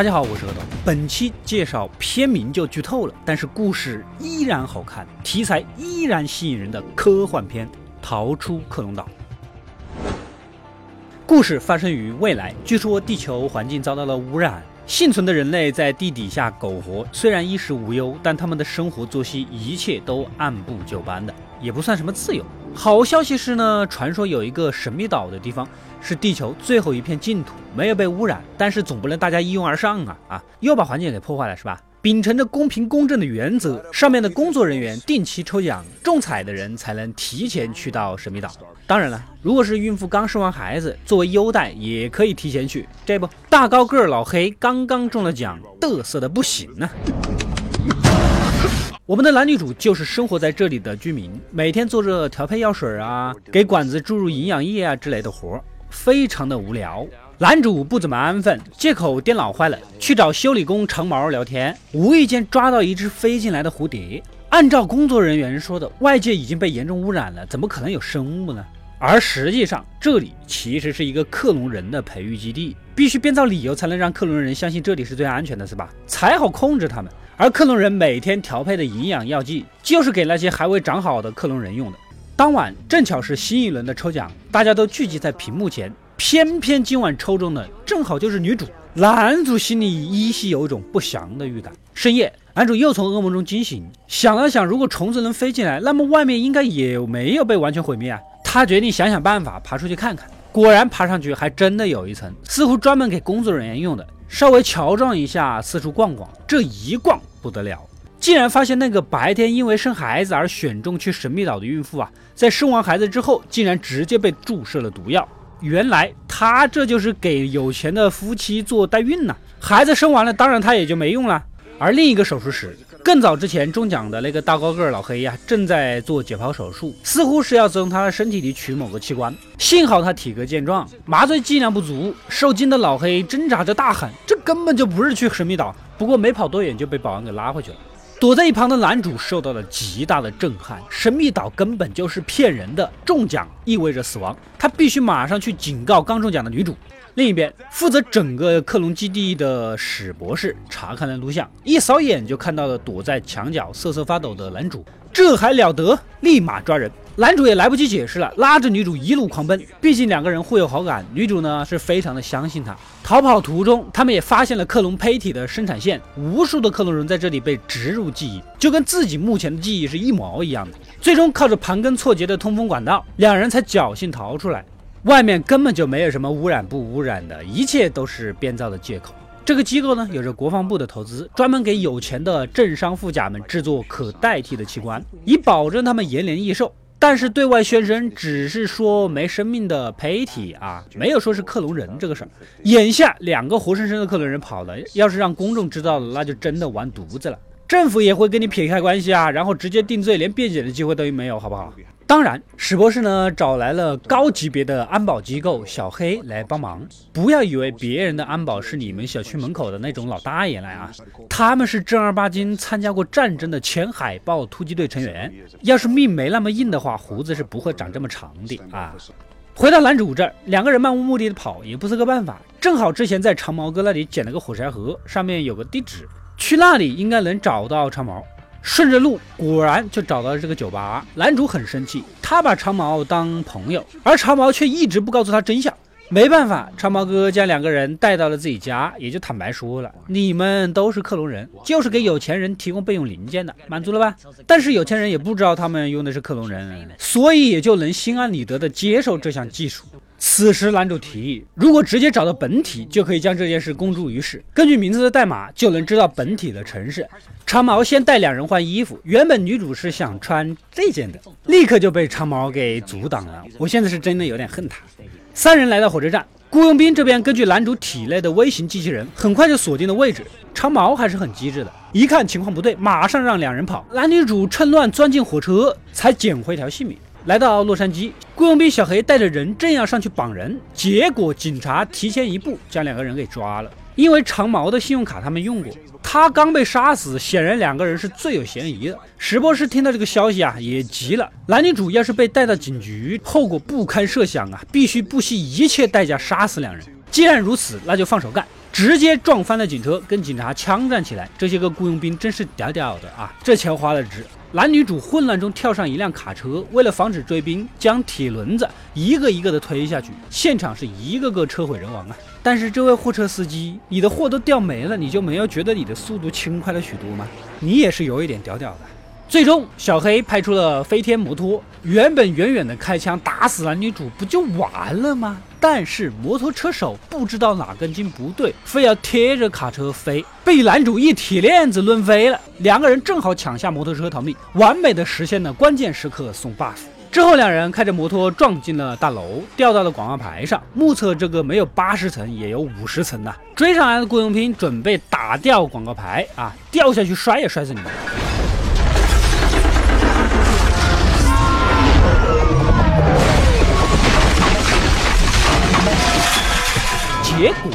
大家好，我是何东。本期介绍片名就剧透了，但是故事依然好看，题材依然吸引人的科幻片《逃出克隆岛》。故事发生于未来，据说地球环境遭到了污染，幸存的人类在地底下苟活，虽然衣食无忧，但他们的生活作息一切都按部就班的，也不算什么自由。好消息是呢，传说有一个神秘岛的地方是地球最后一片净土，没有被污染，但是总不能大家一拥而上啊啊，又把环境给破坏了是吧？秉承着公平公正的原则，上面的工作人员定期抽奖，中彩的人才能提前去到神秘岛。当然了，如果是孕妇刚生完孩子，作为优待也可以提前去。这不，大高个老黑刚刚中了奖，嘚瑟的不行呢。我们的男女主就是生活在这里的居民，每天做着调配药水啊，给管子注入营养液啊之类的活，非常的无聊。男主不怎么安分，借口电脑坏了，去找修理工长毛聊天，无意间抓到一只飞进来的蝴蝶。按照工作人员说的，外界已经被严重污染了，怎么可能有生物呢？而实际上，这里其实是一个克隆人的培育基地，必须编造理由才能让克隆人相信这里是最安全的，是吧？才好控制他们。而克隆人每天调配的营养药剂，就是给那些还未长好的克隆人用的。当晚正巧是新一轮的抽奖，大家都聚集在屏幕前。偏偏今晚抽中的正好就是女主，男主心里依稀有一种不祥的预感。深夜，男主又从噩梦中惊醒，想了想，如果虫子能飞进来，那么外面应该也没有被完全毁灭啊。他决定想想办法爬出去看看。果然爬上去还真的有一层，似乎专门给工作人员用的。稍微乔装一下，四处逛逛，这一逛不得了，竟然发现那个白天因为生孩子而选中去神秘岛的孕妇啊，在生完孩子之后，竟然直接被注射了毒药。原来她这就是给有钱的夫妻做代孕呢，孩子生完了，当然她也就没用了。而另一个手术室，更早之前中奖的那个大高个老黑呀，正在做解剖手术，似乎是要从他的身体里取某个器官。幸好他体格健壮，麻醉剂量不足，受惊的老黑挣扎着大喊：“这根本就不是去神秘岛！”不过没跑多远就被保安给拉回去了。躲在一旁的男主受到了极大的震撼，神秘岛根本就是骗人的，中奖意味着死亡，他必须马上去警告刚中奖的女主。另一边，负责整个克隆基地的史博士查看了录像，一扫眼就看到了躲在墙角瑟瑟发抖的男主。这还了得！立马抓人！男主也来不及解释了，拉着女主一路狂奔。毕竟两个人互有好感，女主呢是非常的相信他。逃跑途中，他们也发现了克隆胚体的生产线，无数的克隆人在这里被植入记忆，就跟自己目前的记忆是一模一样的。最终靠着盘根错节的通风管道，两人才侥幸逃出来。外面根本就没有什么污染不污染的，一切都是编造的借口。这个机构呢，有着国防部的投资，专门给有钱的政商富甲们制作可代替的器官，以保证他们延年益寿。但是对外宣称只是说没生命的胚体啊，没有说是克隆人这个事儿。眼下两个活生生的克隆人跑了，要是让公众知道了，那就真的完犊子了。政府也会跟你撇开关系啊，然后直接定罪，连辩解的机会都没有，好不好？当然，史博士呢找来了高级别的安保机构小黑来帮忙。不要以为别人的安保是你们小区门口的那种老大爷来啊，他们是正儿八经参加过战争的前海豹突击队成员。要是命没那么硬的话，胡子是不会长这么长的啊。回到男主这儿，两个人漫无目的的跑也不是个办法。正好之前在长毛哥那里捡了个火柴盒，上面有个地址。去那里应该能找到长毛，顺着路果然就找到了这个酒吧。男主很生气，他把长毛当朋友，而长毛却一直不告诉他真相。没办法，长毛哥将两个人带到了自己家，也就坦白说了：“你们都是克隆人，就是给有钱人提供备用零件的，满足了吧？”但是有钱人也不知道他们用的是克隆人，所以也就能心安理得的接受这项技术。此时，男主提议，如果直接找到本体，就可以将这件事公诸于世。根据名字的代码，就能知道本体的城市。长毛先带两人换衣服，原本女主是想穿这件的，立刻就被长毛给阻挡了。我现在是真的有点恨他。三人来到火车站，雇佣兵这边根据男主体内的微型机器人，很快就锁定了位置。长毛还是很机智的，一看情况不对，马上让两人跑。男女主趁乱钻进火车，才捡回一条性命。来到洛杉矶，雇佣兵小黑带着人正要上去绑人，结果警察提前一步将两个人给抓了。因为长毛的信用卡他们用过，他刚被杀死，显然两个人是最有嫌疑的。石博士听到这个消息啊，也急了。男女主要是被带到警局，后果不堪设想啊，必须不惜一切代价杀死两人。既然如此，那就放手干。直接撞翻了警车，跟警察枪战起来。这些个雇佣兵真是屌屌的啊！这钱花的值。男女主混乱中跳上一辆卡车，为了防止追兵，将铁轮子一个一个的推下去，现场是一个个车毁人亡啊！但是这位货车司机，你的货都掉没了，你就没有觉得你的速度轻快了许多吗？你也是有一点屌屌的。最终，小黑派出了飞天摩托，原本远远的开枪打死男女主不就完了吗？但是摩托车手不知道哪根筋不对，非要贴着卡车飞，被男主一铁链子抡飞了。两个人正好抢下摩托车逃命，完美的实现了关键时刻送 buff。之后，两人开着摩托撞进了大楼，掉到了广告牌上。目测这个没有八十层也有五十层呐！追上来的雇佣兵准备打掉广告牌啊，掉下去摔也摔死你们！结果，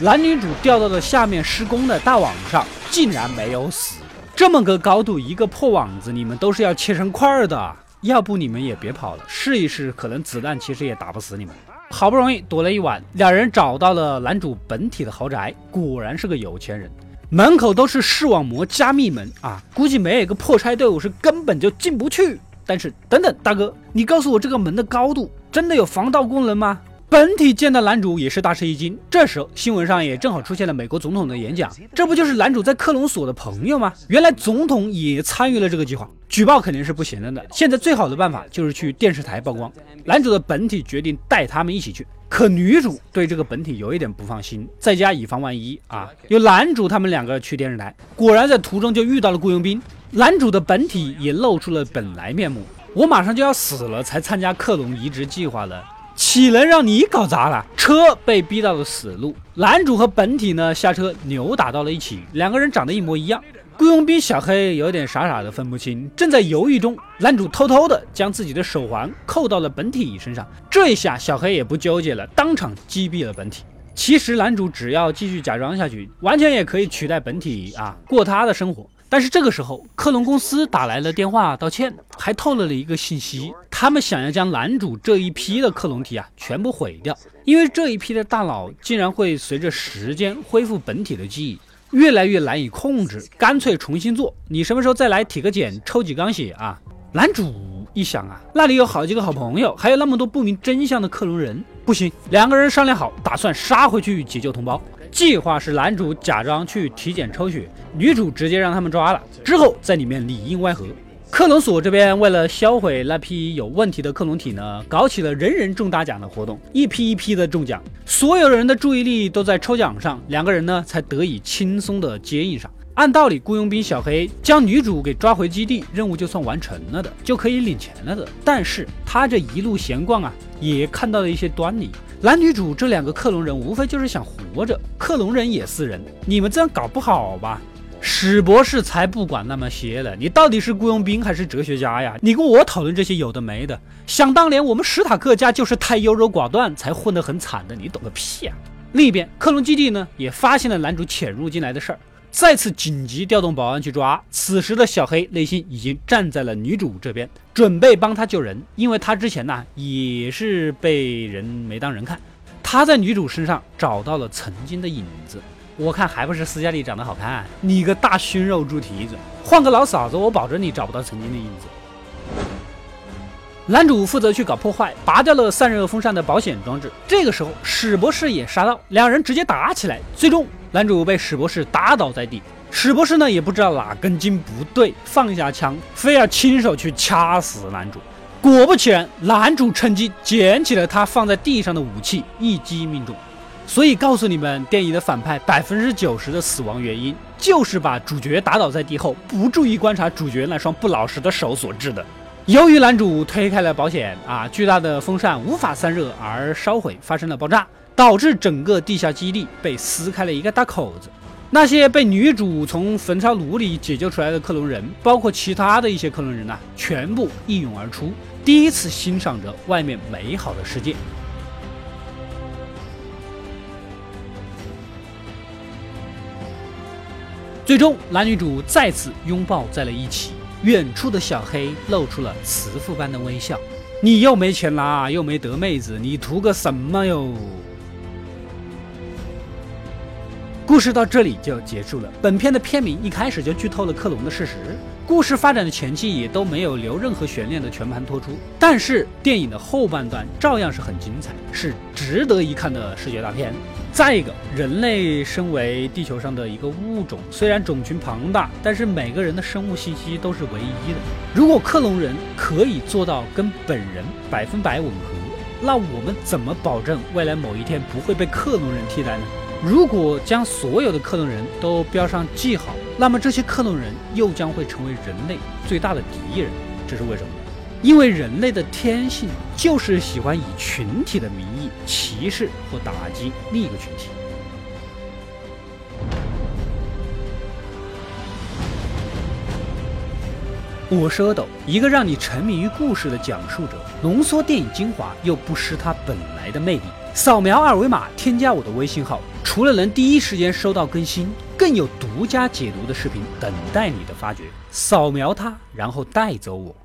男女主掉到了下面施工的大网上，竟然没有死。这么个高度，一个破网子，你们都是要切成块儿的。要不你们也别跑了，试一试，可能子弹其实也打不死你们。好不容易躲了一晚，两人找到了男主本体的豪宅，果然是个有钱人。门口都是视网膜加密门啊，估计没有一个破拆队伍是根本就进不去。但是等等，大哥，你告诉我这个门的高度真的有防盗功能吗？本体见到男主也是大吃一惊。这时候新闻上也正好出现了美国总统的演讲，这不就是男主在克隆所的朋友吗？原来总统也参与了这个计划，举报肯定是不行了的。现在最好的办法就是去电视台曝光。男主的本体决定带他们一起去，可女主对这个本体有一点不放心，在家以防万一啊。由男主他们两个去电视台，果然在途中就遇到了雇佣兵，男主的本体也露出了本来面目。我马上就要死了，才参加克隆移植计划的。岂能让你搞砸了？车被逼到了死路，男主和本体呢下车扭打到了一起，两个人长得一模一样。雇佣兵小黑有点傻傻的分不清，正在犹豫中，男主偷偷的将自己的手环扣到了本体身上。这一下小黑也不纠结了，当场击毙了本体。其实男主只要继续假装下去，完全也可以取代本体啊，过他的生活。但是这个时候，克隆公司打来了电话道歉，还透露了一个信息：他们想要将男主这一批的克隆体啊全部毁掉，因为这一批的大脑竟然会随着时间恢复本体的记忆，越来越难以控制，干脆重新做。你什么时候再来体个检，抽几缸血啊？男主一想啊，那里有好几个好朋友，还有那么多不明真相的克隆人，不行，两个人商量好，打算杀回去解救同胞。计划是男主假装去体检抽血，女主直接让他们抓了，之后在里面里应外合。克隆所这边为了销毁那批有问题的克隆体呢，搞起了人人中大奖的活动，一批一批的中奖，所有人的注意力都在抽奖上，两个人呢才得以轻松的接应上。按道理，雇佣兵小黑将女主给抓回基地，任务就算完成了的，就可以领钱了的。但是他这一路闲逛啊，也看到了一些端倪。男女主这两个克隆人，无非就是想活着，克隆人也是人，你们这样搞不好吧？史博士才不管那么些呢，你到底是雇佣兵还是哲学家呀？你跟我讨论这些有的没的。想当年我们史塔克家就是太优柔寡断，才混得很惨的，你懂个屁啊！另一边，克隆基地呢，也发现了男主潜入进来的事儿。再次紧急调动保安去抓。此时的小黑内心已经站在了女主这边，准备帮她救人，因为他之前呢也是被人没当人看。他在女主身上找到了曾经的影子，我看还不是斯嘉丽长得好看。你个大熏肉猪蹄子，换个老嫂子，我保证你找不到曾经的影子。男主负责去搞破坏，拔掉了散热风扇的保险装置。这个时候，史博士也杀到，两人直接打起来，最终。男主被史博士打倒在地，史博士呢也不知道哪根筋不对，放下枪，非要亲手去掐死男主。果不其然，男主趁机捡起了他放在地上的武器，一击命中。所以告诉你们，电影的反派百分之九十的死亡原因，就是把主角打倒在地后，不注意观察主角那双不老实的手所致的。由于男主推开了保险啊，巨大的风扇无法散热而烧毁，发生了爆炸。导致整个地下基地被撕开了一个大口子，那些被女主从焚烧炉里解救出来的克隆人，包括其他的一些克隆人呐，全部一涌而出，第一次欣赏着外面美好的世界。最终，男女主再次拥抱在了一起，远处的小黑露出了慈父般的微笑。你又没钱拿，又没得妹子，你图个什么哟？故事到这里就结束了。本片的片名一开始就剧透了克隆的事实，故事发展的前期也都没有留任何悬念的全盘托出。但是电影的后半段照样是很精彩，是值得一看的视觉大片。再一个，人类身为地球上的一个物种，虽然种群庞大，但是每个人的生物信息都是唯一的。如果克隆人可以做到跟本人百分百吻合，那我们怎么保证未来某一天不会被克隆人替代呢？如果将所有的克隆人都标上记号，那么这些克隆人又将会成为人类最大的敌人。这是为什么？因为人类的天性就是喜欢以群体的名义歧视或打击另一个群体。我是阿斗，一个让你沉迷于故事的讲述者，浓缩电影精华又不失它本来的魅力。扫描二维码，添加我的微信号。除了能第一时间收到更新，更有独家解读的视频等待你的发掘。扫描它，然后带走我。